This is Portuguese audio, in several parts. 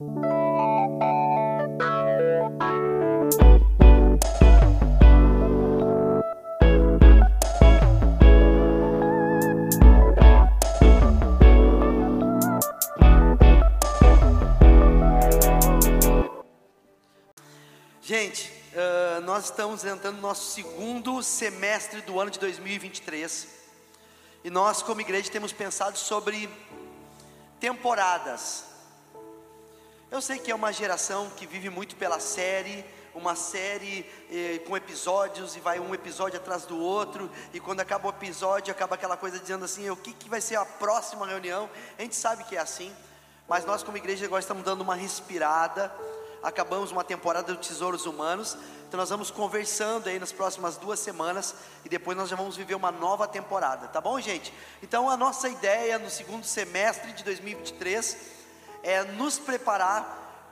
Gente, uh, nós estamos entrando no nosso segundo semestre do ano de 2023 e nós, como igreja, temos pensado sobre temporadas. Eu sei que é uma geração que vive muito pela série, uma série eh, com episódios e vai um episódio atrás do outro, e quando acaba o episódio, acaba aquela coisa dizendo assim: o que, que vai ser a próxima reunião? A gente sabe que é assim, mas nós, como igreja, agora estamos dando uma respirada acabamos uma temporada do Tesouros Humanos, então nós vamos conversando aí nas próximas duas semanas e depois nós já vamos viver uma nova temporada, tá bom, gente? Então a nossa ideia no segundo semestre de 2023 é nos preparar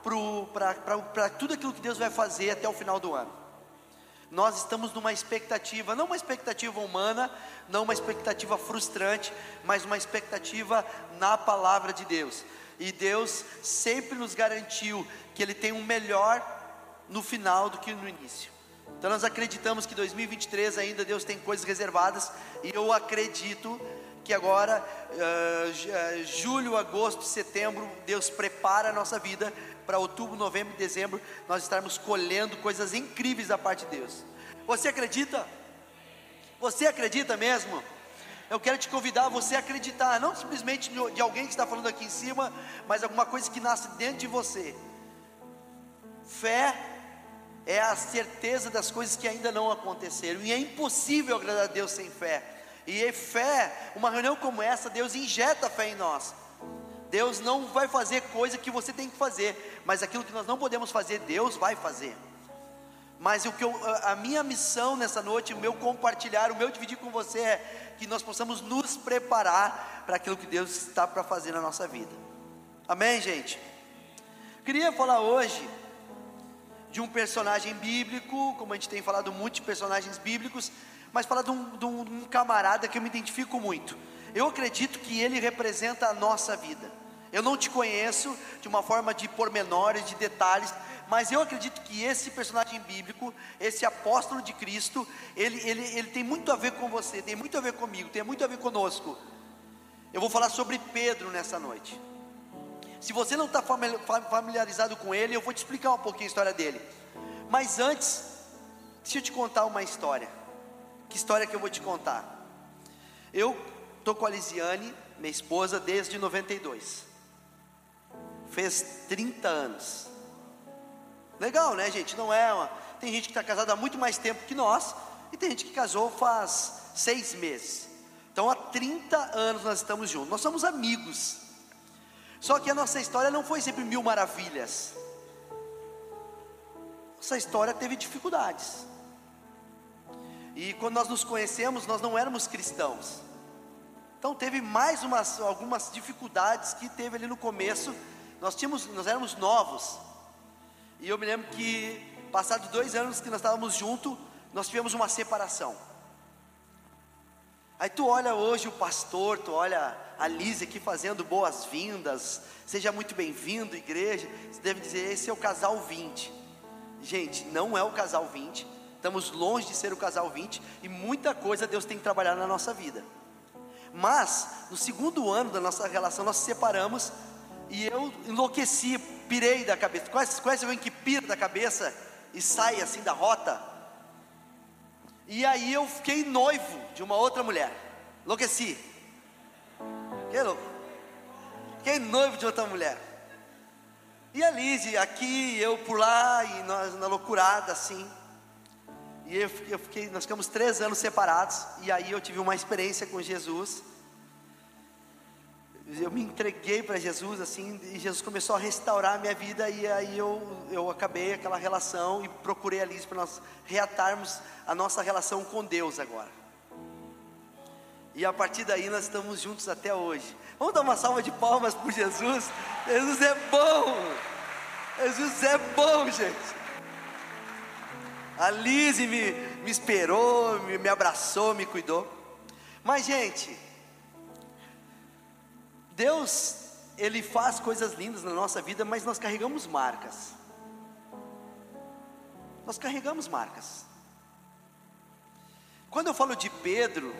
para tudo aquilo que Deus vai fazer até o final do ano. Nós estamos numa expectativa, não uma expectativa humana, não uma expectativa frustrante, mas uma expectativa na palavra de Deus. E Deus sempre nos garantiu que Ele tem um melhor no final do que no início. Então nós acreditamos que 2023 ainda Deus tem coisas reservadas e eu acredito que agora uh, julho, agosto, setembro Deus prepara a nossa vida para outubro, novembro e dezembro nós estarmos colhendo coisas incríveis da parte de Deus. Você acredita? Você acredita mesmo? Eu quero te convidar a você acreditar, não simplesmente de alguém que está falando aqui em cima, mas alguma coisa que nasce dentro de você. Fé é a certeza das coisas que ainda não aconteceram, e é impossível agradar a Deus sem fé. E é fé, uma reunião como essa, Deus injeta fé em nós. Deus não vai fazer coisa que você tem que fazer, mas aquilo que nós não podemos fazer, Deus vai fazer. Mas o que eu, a minha missão nessa noite, o meu compartilhar, o meu dividir com você é que nós possamos nos preparar para aquilo que Deus está para fazer na nossa vida. Amém, gente? Queria falar hoje de um personagem bíblico, como a gente tem falado muito de personagens bíblicos, mas falar de um, de um camarada que eu me identifico muito. Eu acredito que ele representa a nossa vida. Eu não te conheço de uma forma de pormenores, de detalhes, mas eu acredito que esse personagem bíblico, esse apóstolo de Cristo, ele, ele, ele tem muito a ver com você, tem muito a ver comigo, tem muito a ver conosco. Eu vou falar sobre Pedro nessa noite. Se você não está familiarizado com ele, eu vou te explicar um pouquinho a história dele. Mas antes, deixa eu te contar uma história. Que história que eu vou te contar? Eu estou com a Lisiane, minha esposa, desde 92. Fez 30 anos. Legal, né, gente? Não é uma. Tem gente que está casada há muito mais tempo que nós, e tem gente que casou faz seis meses. Então, há 30 anos nós estamos juntos. Nós somos amigos. Só que a nossa história não foi sempre mil maravilhas. Nossa história teve dificuldades. E quando nós nos conhecemos, nós não éramos cristãos. Então teve mais umas, algumas dificuldades que teve ali no começo. Nós tínhamos, nós éramos novos. E eu me lembro que, passados dois anos que nós estávamos juntos, nós tivemos uma separação. Aí tu olha hoje o pastor, tu olha a Lise aqui fazendo boas-vindas, seja muito bem-vindo, igreja. Você deve dizer: esse é o casal 20. Gente, não é o casal 20, estamos longe de ser o casal 20 e muita coisa Deus tem que trabalhar na nossa vida. Mas, no segundo ano da nossa relação, nós separamos e eu enlouqueci, pirei da cabeça. Conhece, conhece alguém que pira da cabeça e sai assim da rota? E aí eu fiquei noivo de uma outra mulher. Enlouqueci. Que louco. Fiquei noivo de outra mulher. E a Lise, aqui, eu por lá, e nós na loucurada assim. E eu, eu fiquei, nós ficamos três anos separados. E aí eu tive uma experiência com Jesus eu me entreguei para Jesus assim e Jesus começou a restaurar a minha vida e aí eu, eu acabei aquela relação e procurei a Liz para nós reatarmos a nossa relação com Deus agora. E a partir daí nós estamos juntos até hoje. Vamos dar uma salva de palmas por Jesus. Jesus é bom. Jesus é bom, gente. A Liz me, me esperou, me, me abraçou, me cuidou. Mas, gente, Deus ele faz coisas lindas na nossa vida, mas nós carregamos marcas. Nós carregamos marcas. Quando eu falo de Pedro,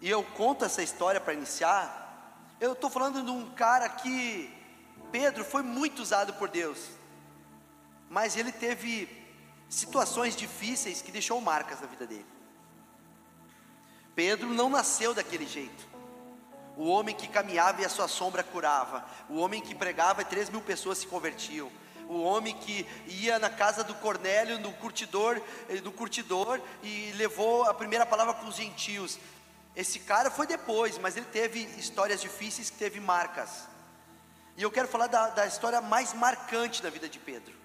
e eu conto essa história para iniciar, eu estou falando de um cara que, Pedro foi muito usado por Deus, mas ele teve situações difíceis que deixou marcas na vida dele. Pedro não nasceu daquele jeito. O homem que caminhava e a sua sombra curava. O homem que pregava e três mil pessoas se convertiam. O homem que ia na casa do Cornélio, no curtidor, do curtidor e levou a primeira palavra para os gentios. Esse cara foi depois, mas ele teve histórias difíceis que teve marcas. E eu quero falar da, da história mais marcante da vida de Pedro.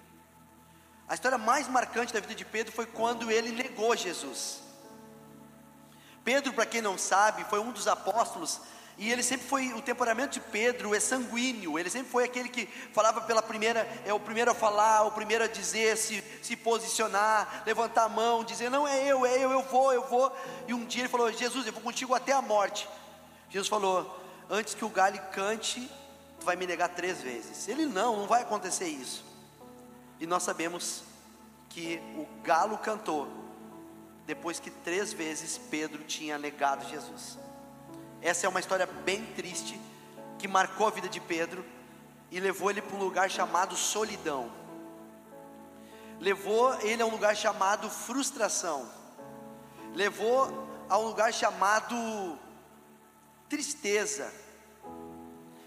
A história mais marcante da vida de Pedro foi quando ele negou Jesus. Pedro, para quem não sabe, foi um dos apóstolos e ele sempre foi, o temperamento de Pedro é sanguíneo, ele sempre foi aquele que falava pela primeira, é o primeiro a falar, o primeiro a dizer, se, se posicionar, levantar a mão, dizer, não é eu, é eu, eu vou, eu vou. E um dia ele falou, Jesus, eu vou contigo até a morte. Jesus falou, antes que o galho cante, tu vai me negar três vezes. Ele não, não vai acontecer isso. E nós sabemos que o galo cantou depois que três vezes Pedro tinha negado Jesus. Essa é uma história bem triste que marcou a vida de Pedro e levou ele para um lugar chamado solidão. Levou ele a um lugar chamado frustração. Levou a um lugar chamado tristeza.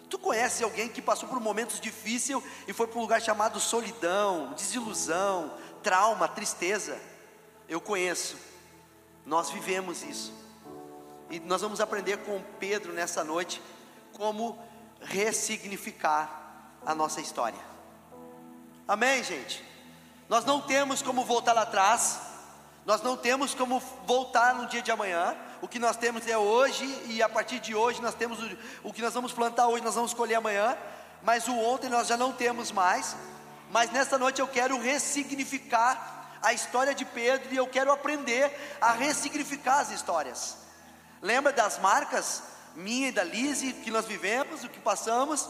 Tu conhece alguém que passou por momentos difíceis e foi para um lugar chamado solidão, desilusão, trauma, tristeza? Eu conheço. Nós vivemos isso. E nós vamos aprender com Pedro nessa noite como ressignificar a nossa história. Amém, gente? Nós não temos como voltar lá atrás, nós não temos como voltar no dia de amanhã. O que nós temos é hoje, e a partir de hoje nós temos o, o que nós vamos plantar hoje, nós vamos colher amanhã. Mas o ontem nós já não temos mais. Mas nessa noite eu quero ressignificar a história de Pedro e eu quero aprender a ressignificar as histórias. Lembra das marcas minha e da Lise que nós vivemos, o que passamos?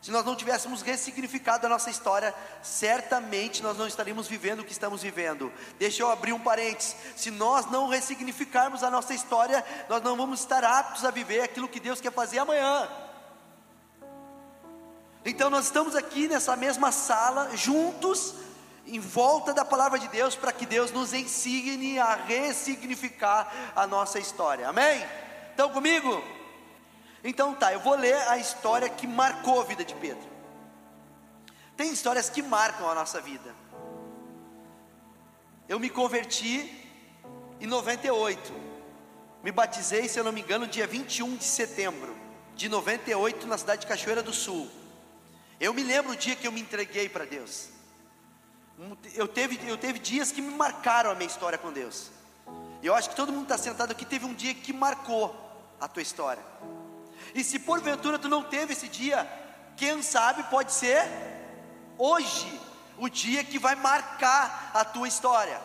Se nós não tivéssemos ressignificado a nossa história, certamente nós não estaríamos vivendo o que estamos vivendo. Deixa eu abrir um parênteses. Se nós não ressignificarmos a nossa história, nós não vamos estar aptos a viver aquilo que Deus quer fazer amanhã. Então nós estamos aqui nessa mesma sala, juntos, em volta da palavra de Deus para que Deus nos ensine a ressignificar a nossa história. Amém? Estão comigo? Então tá, eu vou ler a história que marcou a vida de Pedro. Tem histórias que marcam a nossa vida. Eu me converti em 98. Me batizei, se eu não me engano, dia 21 de setembro de 98 na cidade de Cachoeira do Sul. Eu me lembro o dia que eu me entreguei para Deus. Eu teve, eu teve dias que me marcaram a minha história com Deus. E eu acho que todo mundo está sentado aqui teve um dia que marcou a tua história. E se porventura tu não teve esse dia, quem sabe pode ser hoje o dia que vai marcar a tua história.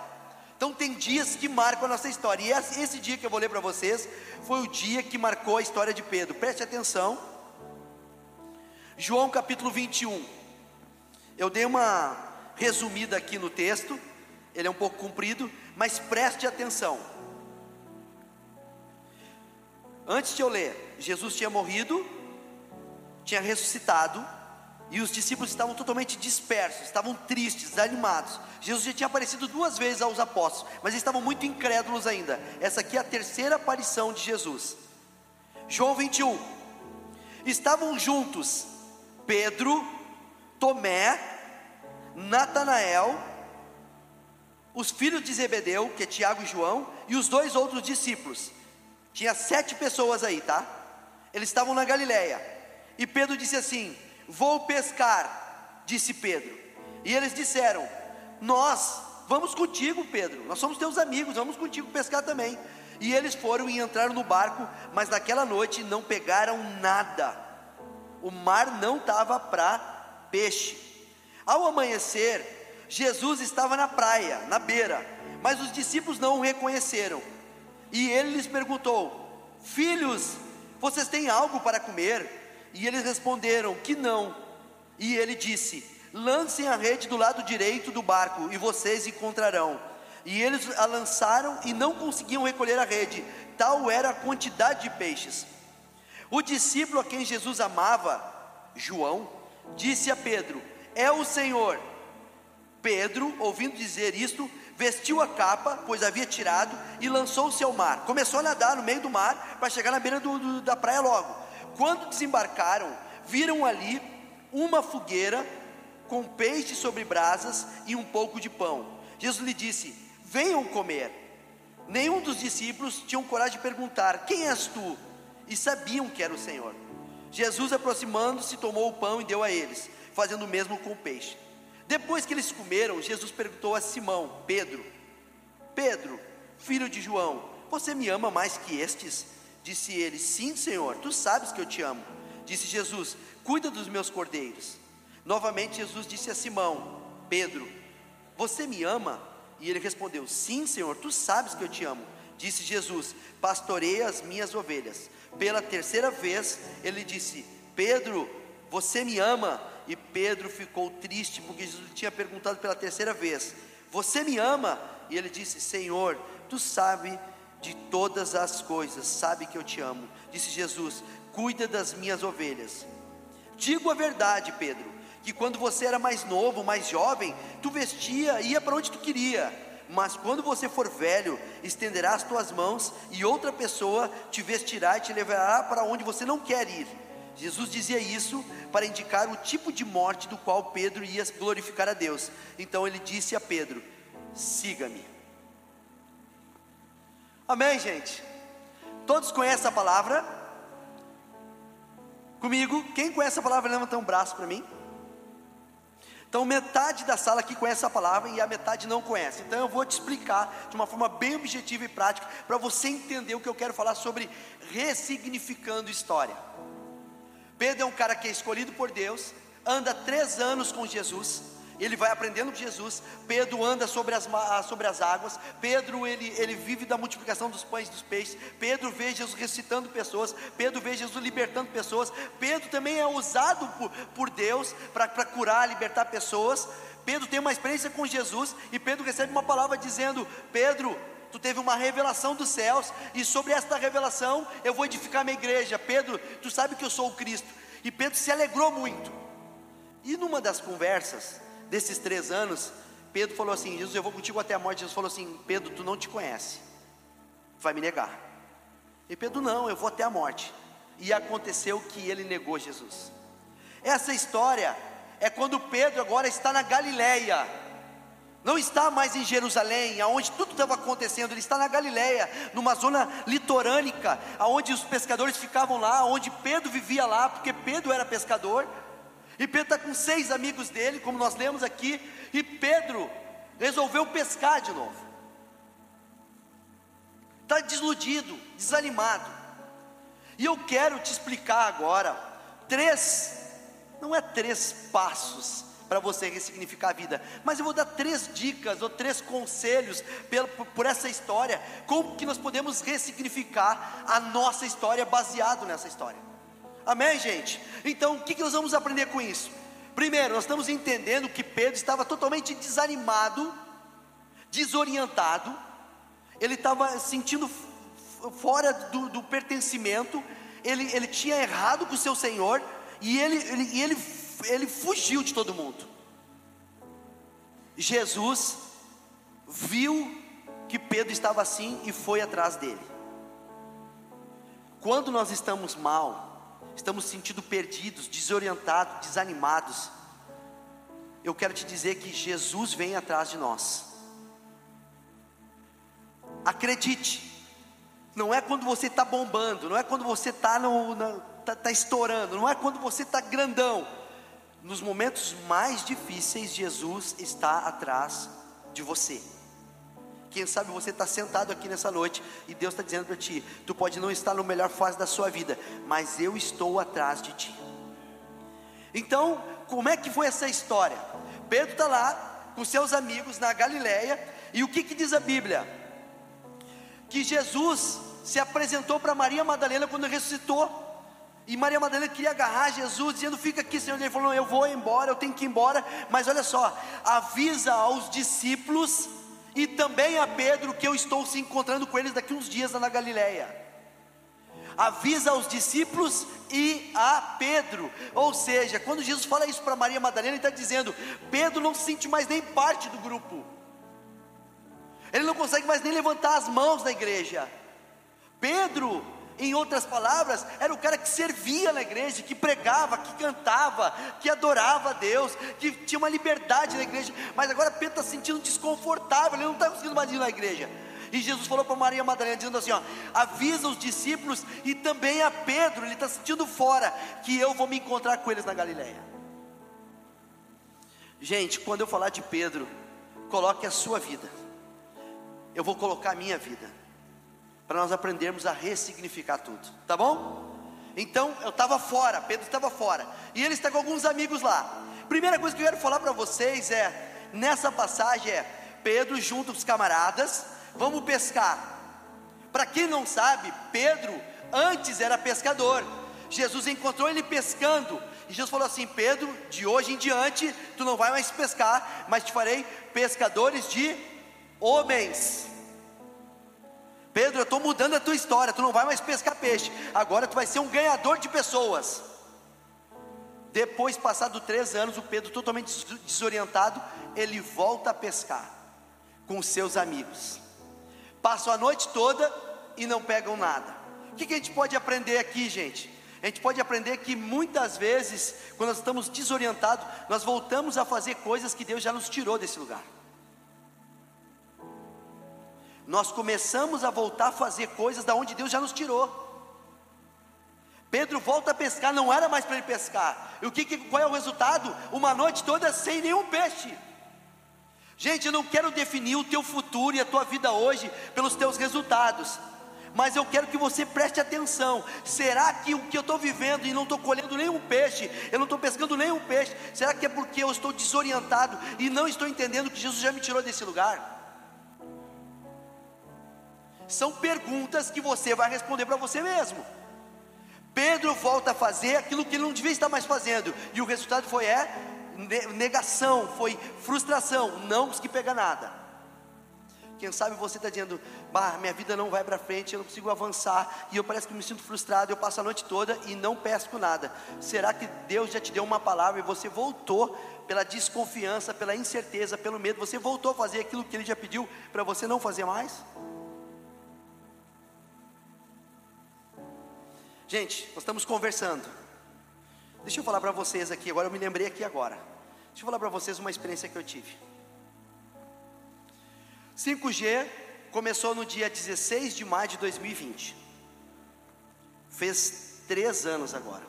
Então tem dias que marcam a nossa história. E esse, dia que eu vou ler para vocês foi o dia que marcou a história de Pedro. Preste atenção. João capítulo 21. Eu dei uma resumida aqui no texto, ele é um pouco comprido, mas preste atenção. Antes de eu ler, Jesus tinha morrido, tinha ressuscitado, e os discípulos estavam totalmente dispersos, estavam tristes, desanimados. Jesus já tinha aparecido duas vezes aos apóstolos, mas eles estavam muito incrédulos ainda. Essa aqui é a terceira aparição de Jesus. João 21. Estavam juntos Pedro, Tomé Natanael, os filhos de Zebedeu, que é Tiago e João, e os dois outros discípulos. Tinha sete pessoas aí, tá? Eles estavam na Galileia. E Pedro disse assim: Vou pescar, disse Pedro. E eles disseram: Nós vamos contigo, Pedro. Nós somos teus amigos, vamos contigo pescar também. E eles foram e entraram no barco, mas naquela noite não pegaram nada. O mar não estava para peixe. Ao amanhecer, Jesus estava na praia, na beira, mas os discípulos não o reconheceram. E ele lhes perguntou: Filhos, vocês têm algo para comer? E eles responderam que não. E ele disse: Lancem a rede do lado direito do barco e vocês encontrarão. E eles a lançaram e não conseguiam recolher a rede, tal era a quantidade de peixes. O discípulo a quem Jesus amava, João, disse a Pedro: É o Senhor. Pedro, ouvindo dizer isto, vestiu a capa, pois havia tirado, e lançou-se ao mar. Começou a nadar no meio do mar para chegar na beira do, do, da praia logo. Quando desembarcaram, viram ali uma fogueira com peixe sobre brasas e um pouco de pão. Jesus lhe disse: Venham comer. Nenhum dos discípulos tinham coragem de perguntar: Quem és tu? E sabiam que era o Senhor. Jesus, aproximando-se, tomou o pão e deu a eles, fazendo o mesmo com o peixe. Depois que eles comeram, Jesus perguntou a Simão, Pedro: Pedro, filho de João, você me ama mais que estes? Disse ele: Sim, Senhor, tu sabes que eu te amo. Disse Jesus: Cuida dos meus cordeiros. Novamente Jesus disse a Simão: Pedro, você me ama? E ele respondeu: Sim, Senhor, tu sabes que eu te amo. Disse Jesus: Pastoreia as minhas ovelhas. Pela terceira vez, ele disse: Pedro, você me ama? E Pedro ficou triste porque Jesus tinha perguntado pela terceira vez: Você me ama? E ele disse: Senhor, tu sabe de todas as coisas, sabe que eu te amo. Disse Jesus: Cuida das minhas ovelhas. Digo a verdade, Pedro que quando você era mais novo, mais jovem, tu vestia, ia para onde tu queria. Mas quando você for velho, estenderá as tuas mãos e outra pessoa te vestirá e te levará para onde você não quer ir. Jesus dizia isso para indicar o tipo de morte do qual Pedro ia glorificar a Deus. Então ele disse a Pedro: Siga-me. Amém, gente? Todos conhecem a palavra? Comigo? Quem conhece a palavra, levanta um braço para mim. Então, metade da sala aqui conhece a palavra e a metade não conhece. Então, eu vou te explicar de uma forma bem objetiva e prática para você entender o que eu quero falar sobre ressignificando história. Pedro é um cara que é escolhido por Deus, anda três anos com Jesus ele vai aprendendo com Jesus. Pedro anda sobre as, sobre as águas. Pedro ele, ele vive da multiplicação dos pães e dos peixes. Pedro vê Jesus ressuscitando pessoas. Pedro vê Jesus libertando pessoas. Pedro também é usado por, por Deus para curar, libertar pessoas. Pedro tem uma experiência com Jesus e Pedro recebe uma palavra dizendo: Pedro, tu teve uma revelação dos céus e sobre esta revelação eu vou edificar minha igreja. Pedro, tu sabe que eu sou o Cristo. E Pedro se alegrou muito. E numa das conversas, desses três anos, Pedro falou assim: Jesus, eu vou contigo até a morte. Jesus falou assim: Pedro, tu não te conhece, vai me negar. E Pedro, não, eu vou até a morte. E aconteceu que ele negou Jesus. Essa história é quando Pedro agora está na Galileia, não está mais em Jerusalém, aonde tudo estava acontecendo, ele está na Galileia, numa zona litorânica, aonde os pescadores ficavam lá, onde Pedro vivia lá, porque Pedro era pescador. E Pedro está com seis amigos dele, como nós lemos aqui, e Pedro resolveu pescar de novo. Está desiludido, desanimado. E eu quero te explicar agora três, não é três passos para você ressignificar a vida, mas eu vou dar três dicas ou três conselhos por, por essa história, como que nós podemos ressignificar a nossa história baseado nessa história. Amém, gente? Então, o que, que nós vamos aprender com isso? Primeiro, nós estamos entendendo que Pedro estava totalmente desanimado, desorientado, ele estava sentindo fora do, do pertencimento, ele, ele tinha errado com o seu Senhor, e ele, ele, ele, ele fugiu de todo mundo. Jesus viu que Pedro estava assim e foi atrás dele. Quando nós estamos mal, estamos sentindo perdidos, desorientados, desanimados, eu quero te dizer que Jesus vem atrás de nós. Acredite, não é quando você está bombando, não é quando você está tá, tá estourando, não é quando você está grandão. Nos momentos mais difíceis, Jesus está atrás de você. Quem sabe você está sentado aqui nessa noite e Deus está dizendo para ti: tu pode não estar no melhor fase da sua vida, mas eu estou atrás de ti. Então, como é que foi essa história? Pedro está lá com seus amigos na Galileia, e o que, que diz a Bíblia? Que Jesus se apresentou para Maria Madalena quando ressuscitou. E Maria Madalena queria agarrar Jesus, dizendo: Fica aqui, Senhor. Ele falou: Eu vou embora, eu tenho que ir embora. Mas olha só, avisa aos discípulos e também a Pedro que eu estou se encontrando com eles daqui uns dias lá na Galileia. Avisa aos discípulos e a Pedro. Ou seja, quando Jesus fala isso para Maria Madalena, ele está dizendo: Pedro não se sente mais nem parte do grupo. Ele não consegue mais nem levantar as mãos na igreja. Pedro em outras palavras, era o cara que servia na igreja, que pregava, que cantava, que adorava a Deus, que tinha uma liberdade na igreja, mas agora Pedro está se sentindo desconfortável, ele não está conseguindo mais ir na igreja. E Jesus falou para Maria Madalena, dizendo assim: ó, avisa os discípulos e também a Pedro, ele está sentindo fora, que eu vou me encontrar com eles na Galileia. Gente, quando eu falar de Pedro, coloque a sua vida, eu vou colocar a minha vida para nós aprendermos a ressignificar tudo, tá bom? Então eu estava fora, Pedro estava fora, e ele está com alguns amigos lá. Primeira coisa que eu quero falar para vocês é: nessa passagem é Pedro junto com os camaradas, vamos pescar. Para quem não sabe, Pedro antes era pescador. Jesus encontrou ele pescando, e Jesus falou assim: Pedro, de hoje em diante, tu não vai mais pescar, mas te farei pescadores de homens. Pedro, eu estou mudando a tua história, tu não vai mais pescar peixe, agora tu vai ser um ganhador de pessoas. Depois, passado três anos, o Pedro totalmente desorientado, ele volta a pescar com seus amigos. Passam a noite toda e não pegam nada. O que, que a gente pode aprender aqui, gente? A gente pode aprender que muitas vezes, quando nós estamos desorientados, nós voltamos a fazer coisas que Deus já nos tirou desse lugar nós começamos a voltar a fazer coisas da onde Deus já nos tirou. Pedro volta a pescar, não era mais para ele pescar. E o que, qual é o resultado? Uma noite toda sem nenhum peixe. Gente, eu não quero definir o teu futuro e a tua vida hoje pelos teus resultados. Mas eu quero que você preste atenção. Será que o que eu estou vivendo e não estou colhendo nenhum peixe, eu não estou pescando nenhum peixe, será que é porque eu estou desorientado e não estou entendendo que Jesus já me tirou desse lugar? São perguntas que você vai responder para você mesmo. Pedro volta a fazer aquilo que ele não devia estar mais fazendo, e o resultado foi é negação, foi frustração, não consegui pegar nada. Quem sabe você está dizendo, bah, minha vida não vai para frente, eu não consigo avançar, e eu parece que me sinto frustrado, eu passo a noite toda e não pesco nada. Será que Deus já te deu uma palavra e você voltou pela desconfiança, pela incerteza, pelo medo, você voltou a fazer aquilo que Ele já pediu para você não fazer mais? Gente, nós estamos conversando. Deixa eu falar para vocês aqui, agora eu me lembrei aqui agora. Deixa eu falar para vocês uma experiência que eu tive. 5G começou no dia 16 de maio de 2020. Fez três anos agora.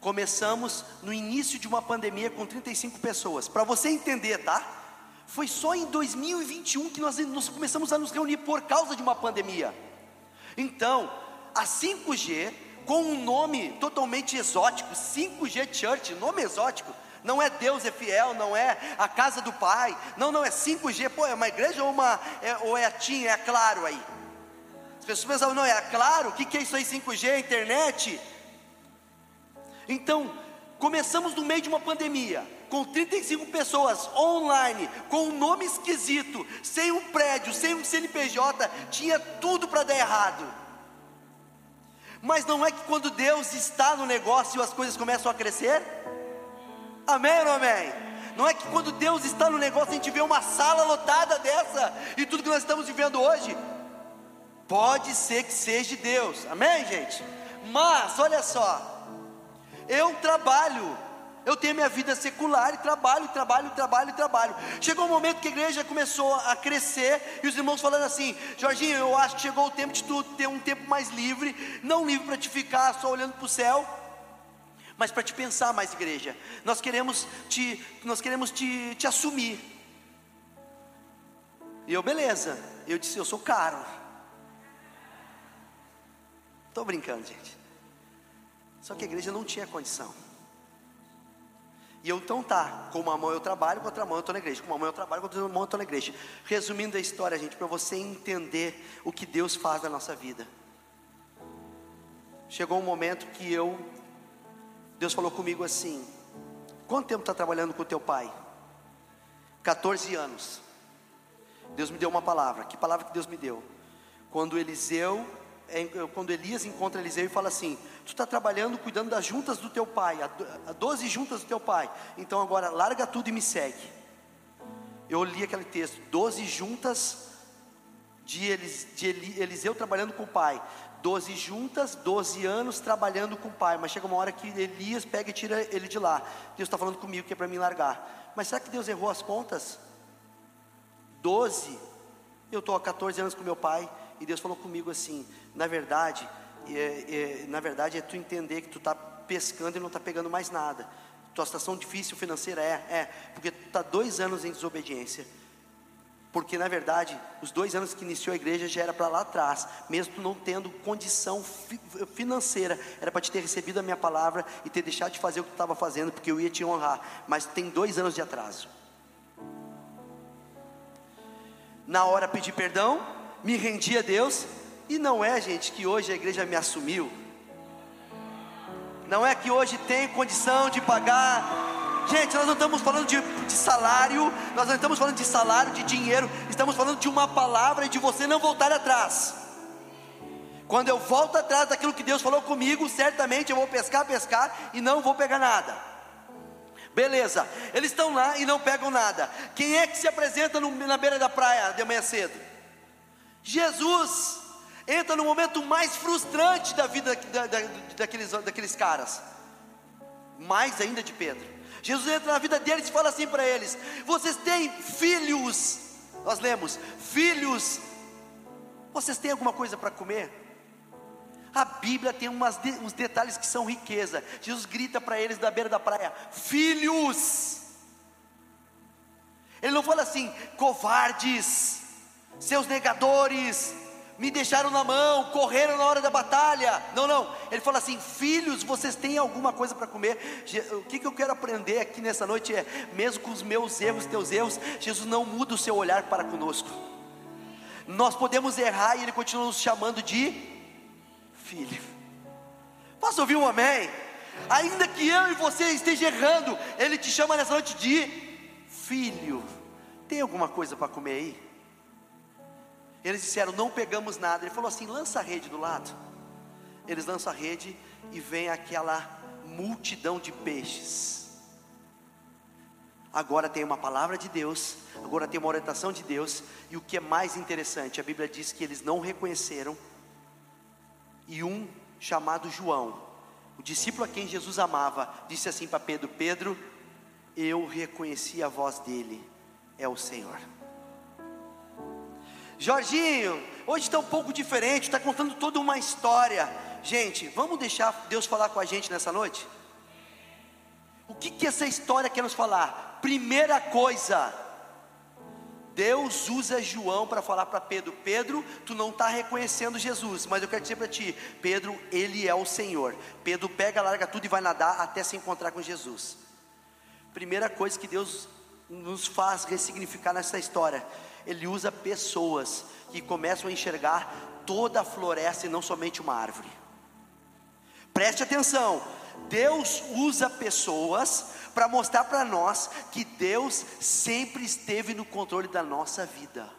Começamos no início de uma pandemia com 35 pessoas. Para você entender, tá? Foi só em 2021 que nós, nós começamos a nos reunir por causa de uma pandemia. Então, a 5G, com um nome totalmente exótico, 5G Church, nome exótico, não é Deus é fiel, não é a casa do Pai, não, não é 5G, pô, é uma igreja ou, uma, é, ou é a TIM, é a Claro aí. As pessoas pensavam, não, é a Claro, o que, que é isso aí, 5G, a internet? Então, começamos no meio de uma pandemia, com 35 pessoas online, com um nome esquisito, sem um prédio, sem um CNPJ, tinha tudo para dar errado. Mas não é que quando Deus está no negócio as coisas começam a crescer? Amém ou amém? Não é que quando Deus está no negócio a gente vê uma sala lotada dessa e tudo que nós estamos vivendo hoje? Pode ser que seja Deus, amém, gente? Mas, olha só, eu trabalho eu tenho minha vida secular e trabalho, trabalho, trabalho, trabalho. Chegou um momento que a igreja começou a crescer e os irmãos falando assim: Jorginho, eu acho que chegou o tempo de tu ter um tempo mais livre, não livre para te ficar só olhando para o céu, mas para te pensar mais, igreja. Nós queremos te, nós queremos te, te assumir. E eu, beleza. Eu disse: Eu sou caro. Estou brincando, gente. Só que a igreja não tinha condição. E eu então tá, com uma mão eu trabalho, com outra mão eu estou na igreja, com uma mão eu trabalho, com outra mão eu estou na igreja. Resumindo a história, gente, para você entender o que Deus faz na nossa vida. chegou um momento que eu, Deus falou comigo assim: Quanto tempo está trabalhando com teu pai? 14 anos. Deus me deu uma palavra. Que palavra que Deus me deu? Quando Eliseu, quando Elias encontra Eliseu e fala assim: Tu está trabalhando cuidando das juntas do teu pai, a 12 juntas do teu pai. Então agora larga tudo e me segue. Eu li aquele texto: 12 juntas de, Elis, de Eliseu trabalhando com o pai. 12 juntas, 12 anos trabalhando com o pai. Mas chega uma hora que Elias pega e tira ele de lá. Deus está falando comigo que é para mim largar. Mas será que Deus errou as contas? 12, eu estou há 14 anos com meu pai. E Deus falou comigo assim: na verdade, é, é, na verdade é tu entender que tu está pescando e não está pegando mais nada. Tua situação difícil financeira é, é, porque tu está dois anos em desobediência. Porque na verdade, os dois anos que iniciou a igreja já era para lá atrás, mesmo não tendo condição fi financeira, era para te ter recebido a minha palavra e ter deixado de fazer o que tu estava fazendo, porque eu ia te honrar. Mas tem dois anos de atraso. Na hora pedi perdão, me rendi a Deus, e não é, gente, que hoje a igreja me assumiu. Não é que hoje tem condição de pagar Gente, nós não estamos falando de, de, salário, nós não estamos falando de salário, de dinheiro, estamos falando de uma palavra e de você não voltar atrás. Quando eu volto atrás daquilo que Deus falou comigo, certamente eu vou pescar, pescar e não vou pegar nada. Beleza, eles estão lá e não pegam nada. Quem é que se apresenta no, na beira da praia de manhã cedo? Jesus entra no momento mais frustrante da vida da, da, daqueles, daqueles caras, mais ainda de Pedro. Jesus entra na vida deles e fala assim para eles: Vocês têm filhos, nós lemos, filhos, vocês têm alguma coisa para comer? A Bíblia tem umas uns detalhes que são riqueza. Jesus grita para eles da beira da praia: Filhos. Ele não fala assim, covardes, seus negadores, me deixaram na mão, correram na hora da batalha. Não, não. Ele fala assim: filhos, vocês têm alguma coisa para comer? O que, que eu quero aprender aqui nessa noite é: mesmo com os meus erros, teus erros, Jesus não muda o seu olhar para conosco. Nós podemos errar e Ele continua nos chamando de filho. Posso ouvir um amém? Ainda que eu e você esteja errando, Ele te chama nessa noite de filho. Tem alguma coisa para comer aí? Eles disseram: Não pegamos nada. Ele falou assim: Lança a rede do lado. Eles lançam a rede e vem aquela multidão de peixes. Agora tem uma palavra de Deus, agora tem uma orientação de Deus, e o que é mais interessante, a Bíblia diz que eles não reconheceram, e um chamado João, o discípulo a quem Jesus amava, disse assim para Pedro: Pedro, eu reconheci a voz dele, é o Senhor. Jorginho, hoje está um pouco diferente, está contando toda uma história. Gente, vamos deixar Deus falar com a gente nessa noite? O que, que essa história quer nos falar? Primeira coisa, Deus usa João para falar para Pedro: Pedro, tu não está reconhecendo Jesus, mas eu quero dizer para ti, Pedro, ele é o Senhor. Pedro pega, larga tudo e vai nadar até se encontrar com Jesus. Primeira coisa que Deus nos faz ressignificar nessa história ele usa pessoas que começam a enxergar toda a floresta e não somente uma árvore. Preste atenção, Deus usa pessoas para mostrar para nós que Deus sempre esteve no controle da nossa vida.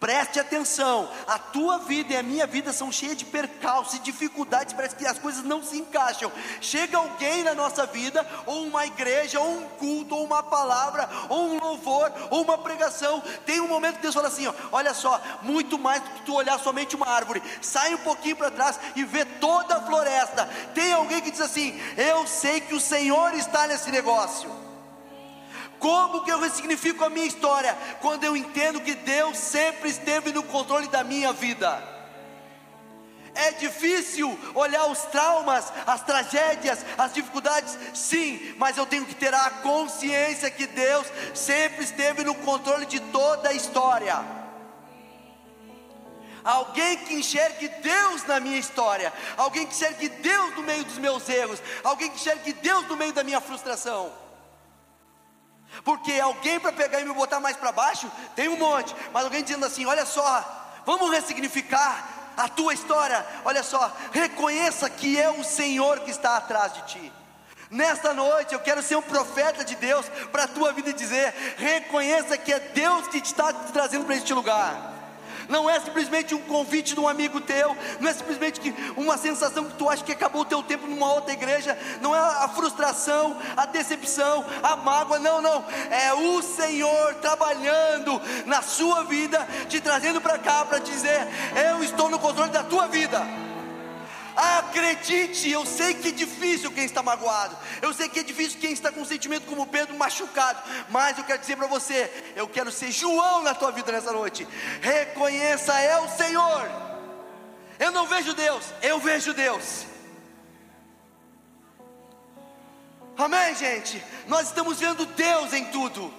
Preste atenção, a tua vida e a minha vida são cheias de percalços e dificuldades, parece que as coisas não se encaixam. Chega alguém na nossa vida, ou uma igreja, ou um culto, ou uma palavra, ou um louvor, ou uma pregação. Tem um momento que Deus fala assim: ó, olha só, muito mais do que tu olhar somente uma árvore, sai um pouquinho para trás e vê toda a floresta. Tem alguém que diz assim: Eu sei que o Senhor está nesse negócio. Como que eu ressignifico a minha história? Quando eu entendo que Deus sempre esteve no controle da minha vida. É difícil olhar os traumas, as tragédias, as dificuldades, sim, mas eu tenho que ter a consciência que Deus sempre esteve no controle de toda a história. Alguém que enxergue Deus na minha história, alguém que enxergue Deus no meio dos meus erros, alguém que enxergue Deus no meio da minha frustração. Porque alguém para pegar e me botar mais para baixo, tem um monte, mas alguém dizendo assim: olha só, vamos ressignificar a tua história, olha só, reconheça que é o Senhor que está atrás de ti. Nesta noite eu quero ser um profeta de Deus para a tua vida e dizer: reconheça que é Deus que está te trazendo para este lugar não é simplesmente um convite de um amigo teu, não é simplesmente uma sensação que tu acha que acabou o teu tempo numa outra igreja, não é a frustração, a decepção, a mágoa, não, não, é o Senhor trabalhando na sua vida, te trazendo para cá para dizer: eu estou no controle da tua vida. Acredite, eu sei que é difícil quem está magoado, eu sei que é difícil quem está com um sentimento como Pedro machucado, mas eu quero dizer para você: eu quero ser João na tua vida nessa noite. Reconheça, é o Senhor. Eu não vejo Deus, eu vejo Deus. Amém, gente? Nós estamos vendo Deus em tudo.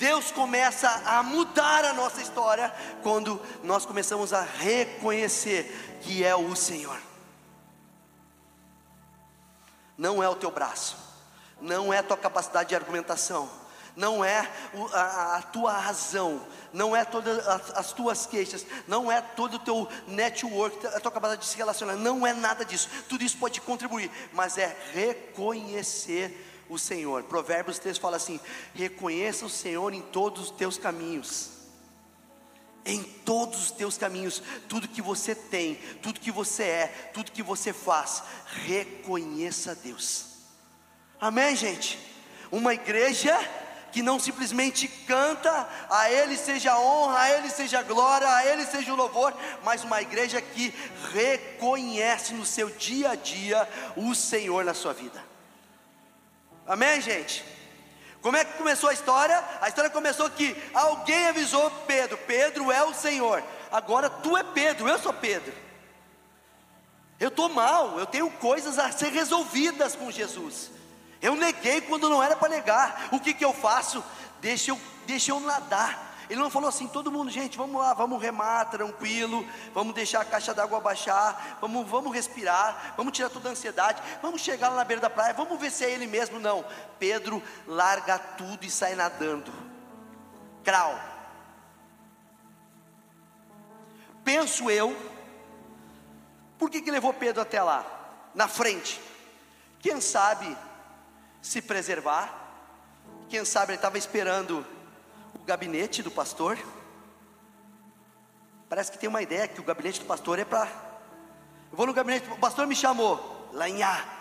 Deus começa a mudar a nossa história quando nós começamos a reconhecer que é o Senhor. Não é o teu braço, não é a tua capacidade de argumentação, não é a, a, tua razão, não é todas as, as, tuas queixas, não é todo o teu network, a tua capacidade de se relacionar, não é nada disso. Tudo isso pode contribuir, mas é reconhecer o Senhor. Provérbios 3 fala assim: reconheça o Senhor em todos os teus caminhos. Em todos os teus caminhos, tudo que você tem, tudo que você é, tudo que você faz, reconheça Deus. Amém, gente? Uma igreja que não simplesmente canta, a Ele seja honra, a Ele seja glória, a Ele seja o louvor, mas uma igreja que reconhece no seu dia a dia o Senhor na sua vida. Amém, gente? Como é que começou a história? A história começou que alguém avisou Pedro: Pedro é o Senhor. Agora tu é Pedro, eu sou Pedro. Eu estou mal, eu tenho coisas a ser resolvidas com Jesus. Eu neguei quando não era para negar. O que, que eu faço? Deixa eu, deixa eu nadar ele não falou assim, todo mundo, gente, vamos lá, vamos remar tranquilo, vamos deixar a caixa d'água baixar, vamos, vamos respirar, vamos tirar toda a ansiedade, vamos chegar lá na beira da praia, vamos ver se é ele mesmo. Não, Pedro larga tudo e sai nadando. Crau. Penso eu, por que, que levou Pedro até lá? Na frente. Quem sabe se preservar, quem sabe ele estava esperando o gabinete do pastor. Parece que tem uma ideia que o gabinete do pastor é para. Eu vou no gabinete, o pastor me chamou, lanhar.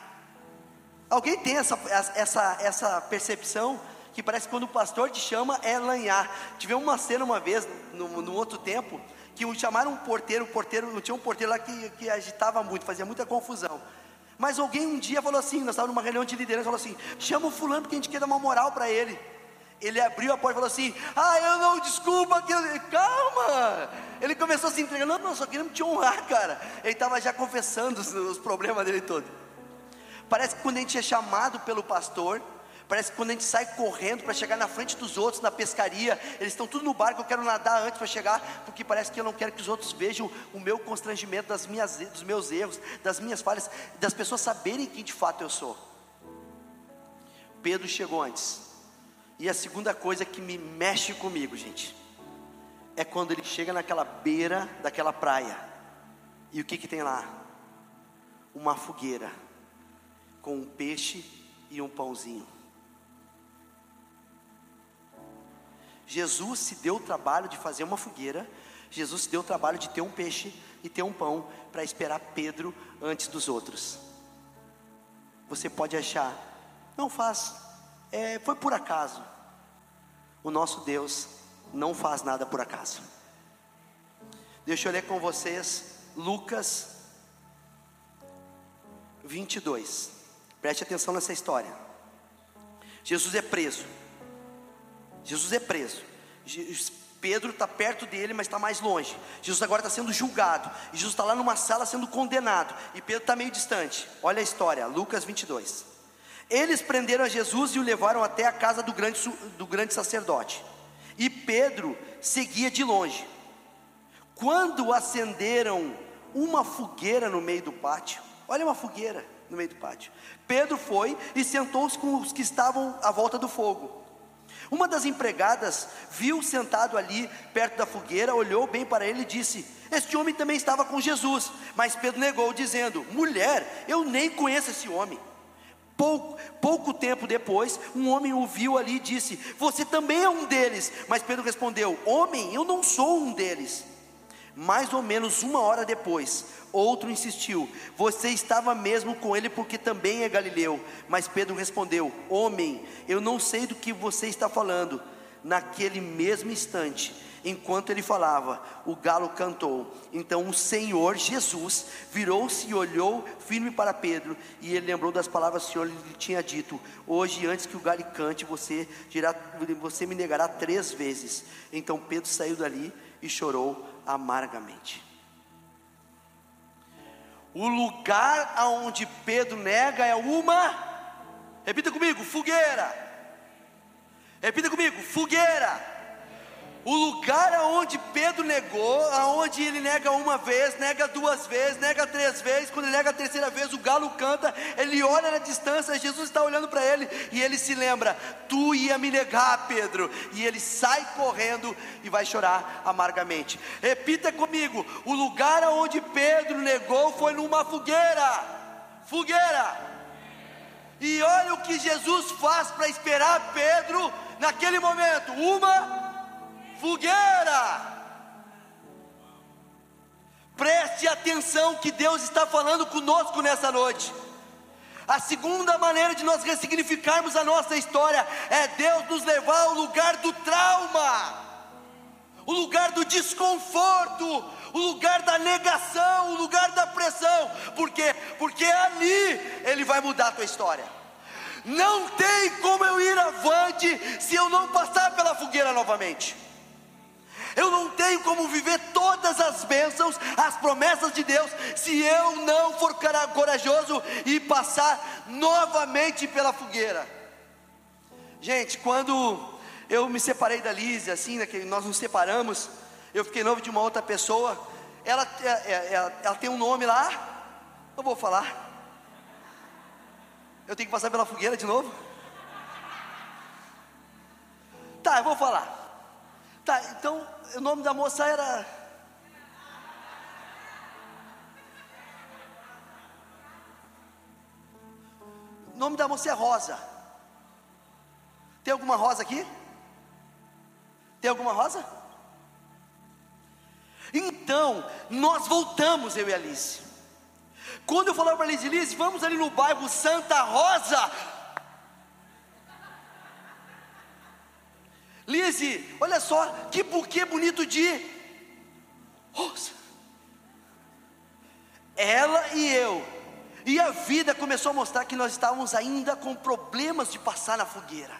Alguém tem essa, essa, essa percepção que parece que quando o pastor te chama é lanhar. Tivemos uma cena uma vez, no, no outro tempo, que chamaram um porteiro, o porteiro, tinha um porteiro lá que, que agitava muito, fazia muita confusão. Mas alguém um dia falou assim, nós estávamos numa reunião de liderança, falou assim, chama o fulano porque a gente quer dar uma moral para ele. Ele abriu a porta e falou assim: Ah, eu não, desculpa, que eu... calma. Ele começou a se entregar: Não, não, só queremos te honrar, cara. Ele estava já confessando os, os problemas dele todos. Parece que quando a gente é chamado pelo pastor, parece que quando a gente sai correndo para chegar na frente dos outros na pescaria, eles estão tudo no barco, eu quero nadar antes para chegar, porque parece que eu não quero que os outros vejam o meu constrangimento das minhas, dos meus erros, das minhas falhas, das pessoas saberem quem de fato eu sou. Pedro chegou antes. E a segunda coisa que me mexe comigo, gente, é quando ele chega naquela beira daquela praia. E o que que tem lá? Uma fogueira com um peixe e um pãozinho. Jesus se deu o trabalho de fazer uma fogueira, Jesus se deu o trabalho de ter um peixe e ter um pão para esperar Pedro antes dos outros. Você pode achar, não faz, é, foi por acaso. O nosso Deus não faz nada por acaso. Deixa eu ler com vocês Lucas 22. Preste atenção nessa história. Jesus é preso. Jesus é preso. Pedro está perto dele, mas está mais longe. Jesus agora está sendo julgado. E Jesus está lá numa sala sendo condenado. E Pedro está meio distante. Olha a história, Lucas 22. Eles prenderam a Jesus e o levaram até a casa do grande, do grande sacerdote. E Pedro seguia de longe. Quando acenderam uma fogueira no meio do pátio, olha uma fogueira no meio do pátio. Pedro foi e sentou-se com os que estavam à volta do fogo. Uma das empregadas viu sentado ali perto da fogueira, olhou bem para ele e disse: Este homem também estava com Jesus. Mas Pedro negou, dizendo: Mulher, eu nem conheço esse homem. Pouco, pouco tempo depois, um homem o viu ali e disse: Você também é um deles. Mas Pedro respondeu: Homem, eu não sou um deles. Mais ou menos uma hora depois, outro insistiu: Você estava mesmo com ele porque também é galileu. Mas Pedro respondeu: Homem, eu não sei do que você está falando. Naquele mesmo instante, enquanto ele falava, o galo cantou. Então o Senhor Jesus virou-se e olhou firme para Pedro, e ele lembrou das palavras que o Senhor lhe tinha dito: Hoje, antes que o galo cante, você, dirá, você me negará três vezes. Então Pedro saiu dali e chorou amargamente. O lugar aonde Pedro nega é uma, repita comigo, fogueira. Repita comigo, fogueira. O lugar aonde Pedro negou, aonde ele nega uma vez, nega duas vezes, nega três vezes, quando ele nega a terceira vez, o galo canta, ele olha na distância, Jesus está olhando para ele e ele se lembra: Tu ia me negar, Pedro, e ele sai correndo e vai chorar amargamente. Repita comigo: o lugar aonde Pedro negou foi numa fogueira, fogueira. E olha o que Jesus faz para esperar Pedro naquele momento: uma fogueira. Preste atenção que Deus está falando conosco nessa noite. A segunda maneira de nós ressignificarmos a nossa história é Deus nos levar ao lugar do trauma, o lugar do desconforto, o lugar da negação, o lugar da pressão. Por quê? Porque ali Ele vai mudar a tua história. Não tem como eu ir avante se eu não passar pela fogueira novamente. Eu não tenho como viver todas as bênçãos, as promessas de Deus, se eu não for corajoso e passar novamente pela fogueira. Gente, quando eu me separei da Lise, assim, nós nos separamos, eu fiquei novo de uma outra pessoa. Ela, ela, é, é, ela, ela tem um nome lá, eu vou falar. Eu tenho que passar pela fogueira de novo? Tá, eu vou falar. Tá, então o nome da moça era. O nome da moça é Rosa. Tem alguma rosa aqui? Tem alguma rosa? Então, nós voltamos, eu e Alice. Quando eu falava para a Alice, Alice, vamos ali no bairro Santa Rosa, Lise, olha só, que buquê bonito de rosa. Ela e eu. E a vida começou a mostrar que nós estávamos ainda com problemas de passar na fogueira.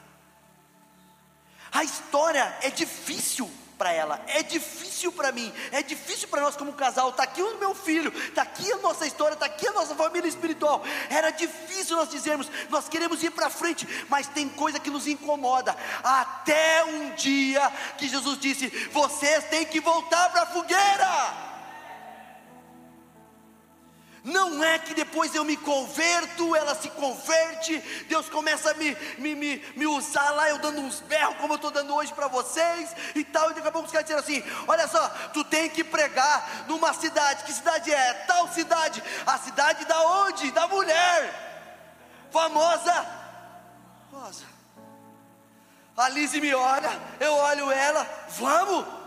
A história é difícil para ela, é difícil para mim, é difícil para nós como casal. Está aqui o meu filho, está aqui a nossa história, está aqui a nossa família espiritual. Era difícil nós dizermos, nós queremos ir para frente, mas tem coisa que nos incomoda. Até um dia que Jesus disse: vocês têm que voltar para a fogueira. Não é que depois eu me converto, ela se converte, Deus começa a me, me, me, me usar lá, eu dando uns berros, como eu estou dando hoje para vocês, e tal, e daqui a pouco os caras dizem assim: olha só, tu tem que pregar numa cidade, que cidade é? Tal cidade, a cidade da onde? Da mulher, famosa, Rosa. A Lise me olha, eu olho ela, vamos.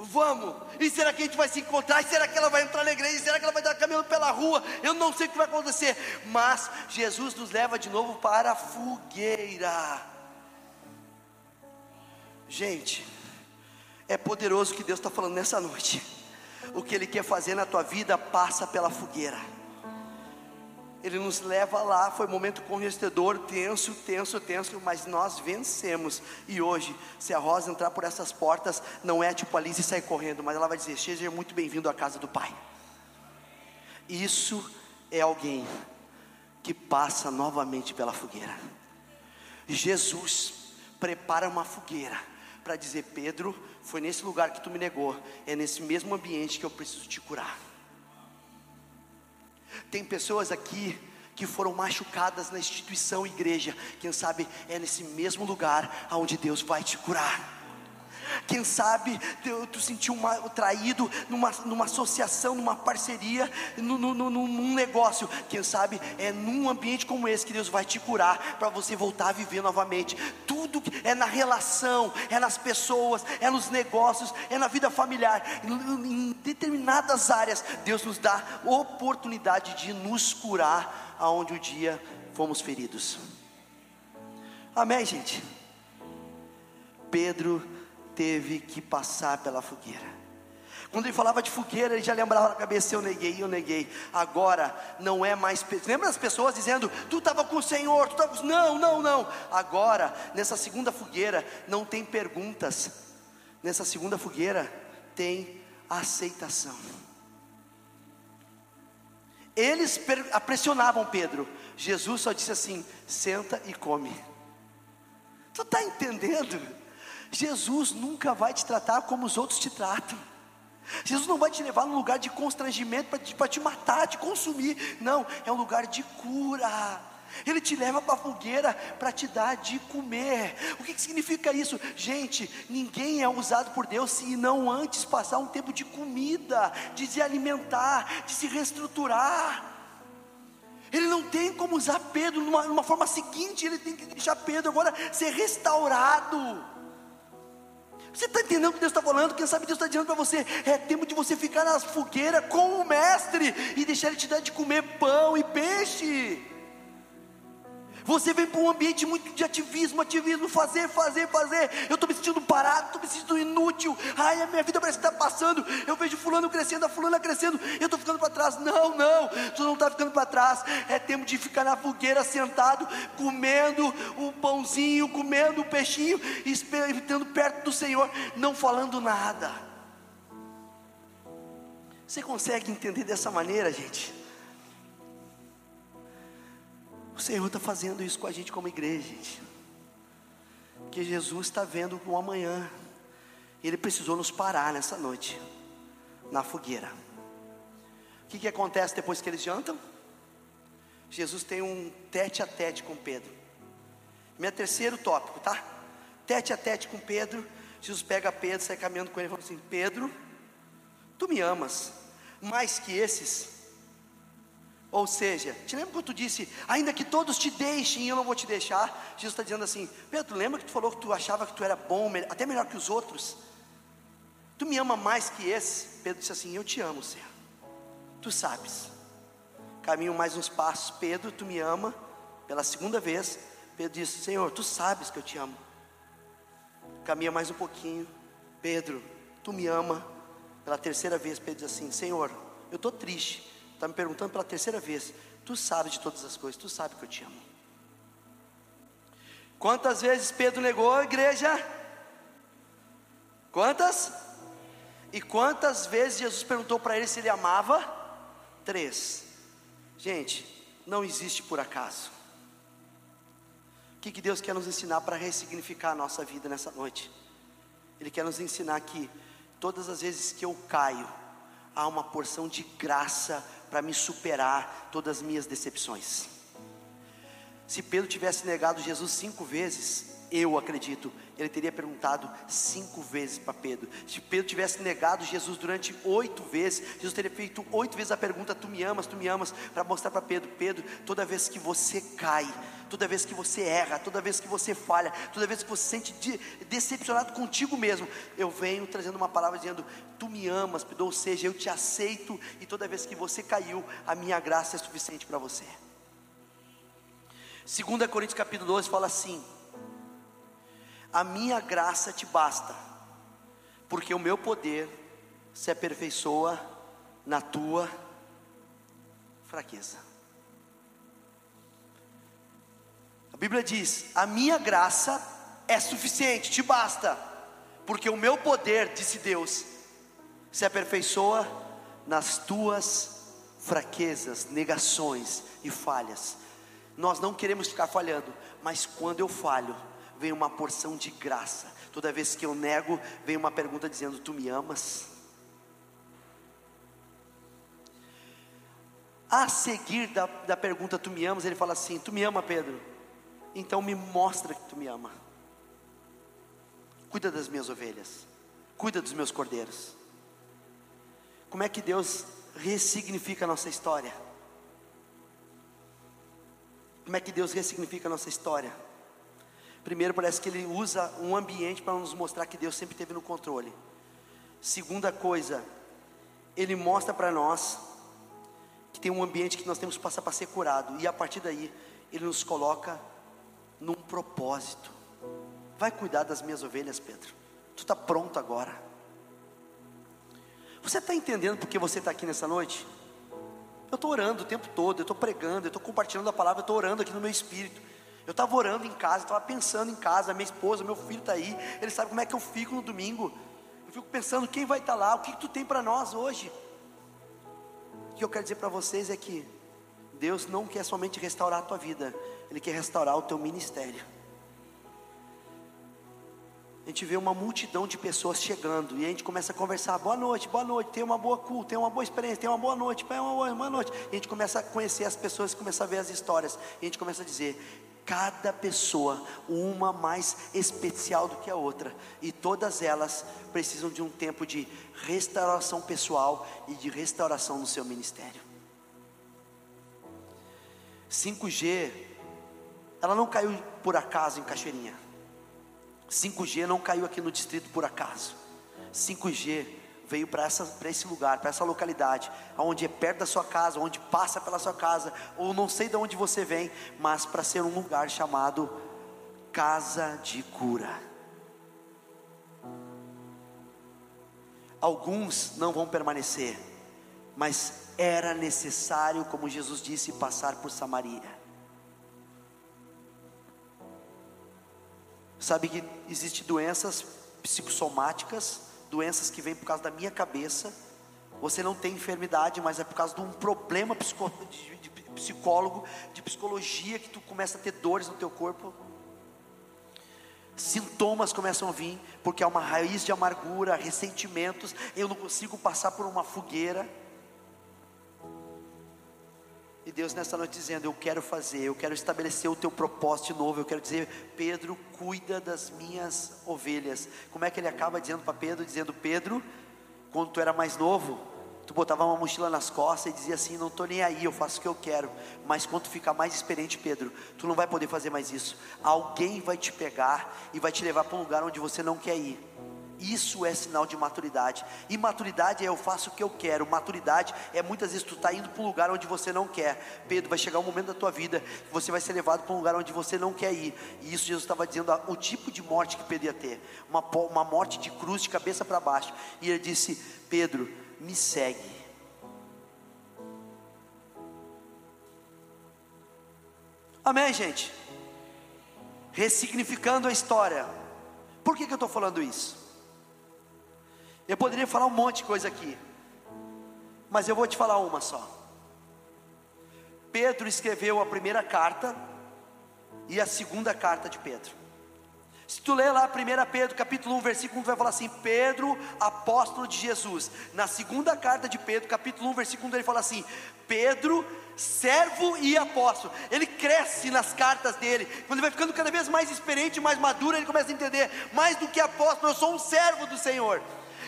Vamos. E será que a gente vai se encontrar? E será que ela vai entrar na igreja? E será que ela vai estar caminhando pela rua? Eu não sei o que vai acontecer. Mas Jesus nos leva de novo para a fogueira. Gente, é poderoso o que Deus está falando nessa noite. O que Ele quer fazer na tua vida passa pela fogueira. Ele nos leva lá, foi um momento constrangedor, tenso, tenso, tenso, mas nós vencemos. E hoje, se a Rosa entrar por essas portas, não é tipo Alice sair correndo, mas ela vai dizer: Seja muito bem-vindo à casa do Pai. Isso é alguém que passa novamente pela fogueira. Jesus prepara uma fogueira para dizer: Pedro, foi nesse lugar que tu me negou, é nesse mesmo ambiente que eu preciso te curar. Tem pessoas aqui que foram machucadas na instituição igreja, quem sabe é nesse mesmo lugar aonde Deus vai te curar. Quem sabe tu, tu sentiu uma, traído numa, numa associação, numa parceria, no, no, num negócio. Quem sabe é num ambiente como esse que Deus vai te curar para você voltar a viver novamente. Tudo é na relação, é nas pessoas, é nos negócios, é na vida familiar. Em, em determinadas áreas, Deus nos dá oportunidade de nos curar aonde o dia fomos feridos. Amém, gente? Pedro teve que passar pela fogueira. Quando ele falava de fogueira, ele já lembrava na cabeça: eu neguei, eu neguei. Agora não é mais. Lembra as pessoas dizendo: tu estava com o Senhor, tu estava. Não, não, não. Agora, nessa segunda fogueira, não tem perguntas. Nessa segunda fogueira, tem aceitação. Eles pressionavam Pedro. Jesus só disse assim: senta e come. Tu está entendendo? Jesus nunca vai te tratar como os outros te tratam. Jesus não vai te levar num lugar de constrangimento para te, te matar, te consumir. Não, é um lugar de cura. Ele te leva para a fogueira para te dar de comer. O que, que, significa isso? Gente, ninguém é usado por Deus se não antes passar um tempo de comida, de se alimentar, de se reestruturar. Ele não tem como usar Pedro numa, numa forma seguinte, ele tem que deixar Pedro agora ser restaurado. Você está entendendo o que Deus está falando? Quem sabe Deus está dizendo para você: é tempo de você ficar na fogueira com o Mestre e deixar Ele te dar de comer pão e peixe. Você vem para um ambiente muito de ativismo, ativismo, fazer, fazer, fazer. Eu estou me sentindo parado, estou me sentindo inútil. Ai, a minha vida parece que está passando. Eu vejo fulano crescendo, a fulana crescendo. Eu estou ficando para trás. Não, não, está ficando para trás. É tempo de ficar na fogueira sentado, comendo o pãozinho, comendo o peixinho, estando perto do Senhor, não falando nada. Você consegue entender dessa maneira, gente? O Senhor está fazendo isso com a gente como igreja, gente. Que Jesus está vendo o amanhã. Ele precisou nos parar nessa noite, na fogueira. O que, que acontece depois que eles jantam? Jesus tem um tete a tete com Pedro. Meu terceiro tópico, tá? Tete a tete com Pedro. Jesus pega Pedro, sai caminhando com ele e fala assim: Pedro, tu me amas mais que esses? Ou seja, te lembra quando tu disse, ainda que todos te deixem, eu não vou te deixar? Jesus está dizendo assim, Pedro, lembra que tu falou que tu achava que tu era bom, até melhor que os outros? Tu me ama mais que esse? Pedro disse assim, eu te amo, Senhor. Tu sabes. Caminho mais uns passos, Pedro, tu me ama. Pela segunda vez, Pedro disse, Senhor, tu sabes que eu te amo. Caminha mais um pouquinho, Pedro, tu me ama. Pela terceira vez, Pedro diz assim, Senhor, eu estou triste está me perguntando pela terceira vez: Tu sabes de todas as coisas, tu sabes que eu te amo. Quantas vezes Pedro negou a igreja? Quantas? E quantas vezes Jesus perguntou para ele se ele amava? Três. Gente, não existe por acaso. O que, que Deus quer nos ensinar para ressignificar a nossa vida nessa noite? Ele quer nos ensinar que todas as vezes que eu caio, há uma porção de graça para me superar todas as minhas decepções. Se Pedro tivesse negado Jesus cinco vezes, eu acredito, ele teria perguntado cinco vezes para Pedro. Se Pedro tivesse negado Jesus durante oito vezes, Jesus teria feito oito vezes a pergunta: Tu me amas, tu me amas, para mostrar para Pedro: Pedro, toda vez que você cai, toda vez que você erra, toda vez que você falha, toda vez que você se sente de, decepcionado contigo mesmo, eu venho trazendo uma palavra dizendo: Tu me amas, ou seja, eu te aceito, e toda vez que você caiu, a minha graça é suficiente para você. 2 Coríntios capítulo 12 fala assim: A minha graça te basta, porque o meu poder se aperfeiçoa na tua fraqueza. A Bíblia diz: A minha graça é suficiente, te basta, porque o meu poder, disse Deus, se aperfeiçoa nas tuas fraquezas, negações e falhas. Nós não queremos ficar falhando, mas quando eu falho, vem uma porção de graça. Toda vez que eu nego, vem uma pergunta dizendo: Tu me amas? A seguir da, da pergunta: Tu me amas? Ele fala assim: Tu me ama, Pedro? Então me mostra que tu me ama. Cuida das minhas ovelhas, cuida dos meus cordeiros. Como é que Deus ressignifica a nossa história? Como é que Deus ressignifica a nossa história? Primeiro, parece que Ele usa um ambiente para nos mostrar que Deus sempre esteve no controle. Segunda coisa, Ele mostra para nós que tem um ambiente que nós temos que passar para ser curado, e a partir daí, Ele nos coloca num propósito. Vai cuidar das minhas ovelhas, Pedro. Tu está pronto agora. Você está entendendo porque você está aqui nessa noite? Eu estou orando o tempo todo, eu estou pregando, eu estou compartilhando a palavra, eu estou orando aqui no meu espírito. Eu estava orando em casa, estava pensando em casa, minha esposa, meu filho está aí, ele sabe como é que eu fico no domingo. Eu fico pensando quem vai estar tá lá, o que, que tu tem para nós hoje. O que eu quero dizer para vocês é que Deus não quer somente restaurar a tua vida, Ele quer restaurar o teu ministério. A gente vê uma multidão de pessoas chegando e a gente começa a conversar, boa noite, boa noite, tem uma boa culto, tem uma boa experiência, tem uma boa noite, tem uma boa, boa noite. E a gente começa a conhecer as pessoas, começa a ver as histórias, e a gente começa a dizer, cada pessoa uma mais especial do que a outra, e todas elas precisam de um tempo de restauração pessoal e de restauração no seu ministério. 5G, ela não caiu por acaso em Cachoeirinha. 5G não caiu aqui no distrito por acaso. 5G veio para esse lugar, para essa localidade, onde é perto da sua casa, onde passa pela sua casa, ou não sei de onde você vem, mas para ser um lugar chamado Casa de Cura. Alguns não vão permanecer, mas era necessário, como Jesus disse, passar por Samaria. Sabe que existem doenças psicossomáticas, doenças que vêm por causa da minha cabeça. Você não tem enfermidade, mas é por causa de um problema de, de psicólogo, de psicologia, que tu começa a ter dores no teu corpo. Sintomas começam a vir, porque há uma raiz de amargura, ressentimentos. Eu não consigo passar por uma fogueira. E Deus nessa noite dizendo: Eu quero fazer, eu quero estabelecer o teu propósito de novo. Eu quero dizer, Pedro, cuida das minhas ovelhas. Como é que ele acaba dizendo para Pedro? Dizendo: Pedro, quando tu era mais novo, tu botava uma mochila nas costas e dizia assim: Não estou nem aí, eu faço o que eu quero. Mas quando tu ficar mais experiente, Pedro, tu não vai poder fazer mais isso. Alguém vai te pegar e vai te levar para um lugar onde você não quer ir. Isso é sinal de maturidade. E maturidade é eu faço o que eu quero. Maturidade é muitas vezes tu está indo para um lugar onde você não quer. Pedro, vai chegar um momento da tua vida que você vai ser levado para um lugar onde você não quer ir. E isso Jesus estava dizendo o tipo de morte que Pedro ia ter. Uma, uma morte de cruz de cabeça para baixo. E ele disse: Pedro, me segue. Amém, gente? Ressignificando a história. Por que, que eu estou falando isso? Eu poderia falar um monte de coisa aqui, mas eu vou te falar uma só. Pedro escreveu a primeira carta e a segunda carta de Pedro. Se tu ler lá 1 Pedro capítulo 1, versículo 1, tu vai falar assim: Pedro, apóstolo de Jesus. Na segunda carta de Pedro, capítulo 1, versículo 1, ele fala assim: Pedro, servo e apóstolo. Ele cresce nas cartas dele. Quando ele vai ficando cada vez mais experiente, mais maduro, ele começa a entender: mais do que apóstolo, eu sou um servo do Senhor.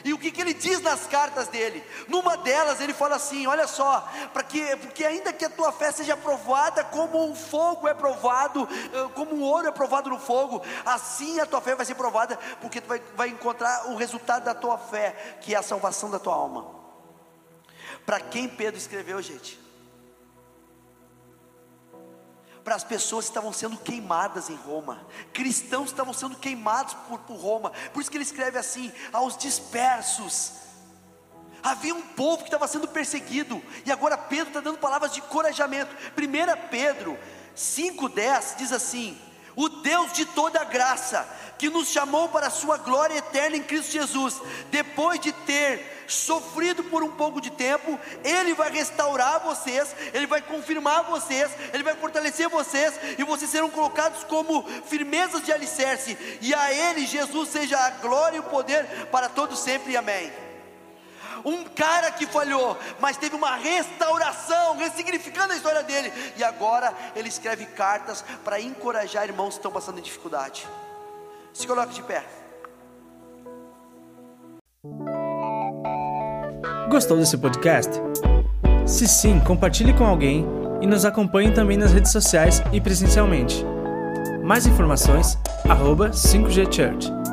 E o que, que ele diz nas cartas dele? Numa delas ele fala assim: olha só, para que, porque ainda que a tua fé seja provada como o fogo é provado, eh, como o ouro é provado no fogo, assim a tua fé vai ser provada, porque tu vai, vai encontrar o resultado da tua fé, que é a salvação da tua alma. Para quem Pedro escreveu, gente? Para as pessoas que estavam sendo queimadas em Roma, cristãos que estavam sendo queimados por, por Roma, por isso que ele escreve assim: aos dispersos. Havia um povo que estava sendo perseguido, e agora Pedro está dando palavras de encorajamento. 1 Pedro 5,10 diz assim: O Deus de toda graça, que nos chamou para a sua glória eterna em Cristo Jesus, depois de ter sofrido por um pouco de tempo, Ele vai restaurar vocês, Ele vai confirmar vocês, Ele vai fortalecer vocês, e vocês serão colocados como firmezas de alicerce, e a Ele, Jesus, seja a glória e o poder para todos sempre, amém. Um cara que falhou, mas teve uma restauração, ressignificando a história dele. E agora ele escreve cartas para encorajar irmãos que estão passando dificuldade. Se coloque de pé. Gostou desse podcast? Se sim, compartilhe com alguém e nos acompanhe também nas redes sociais e presencialmente. Mais informações, arroba 5G Church.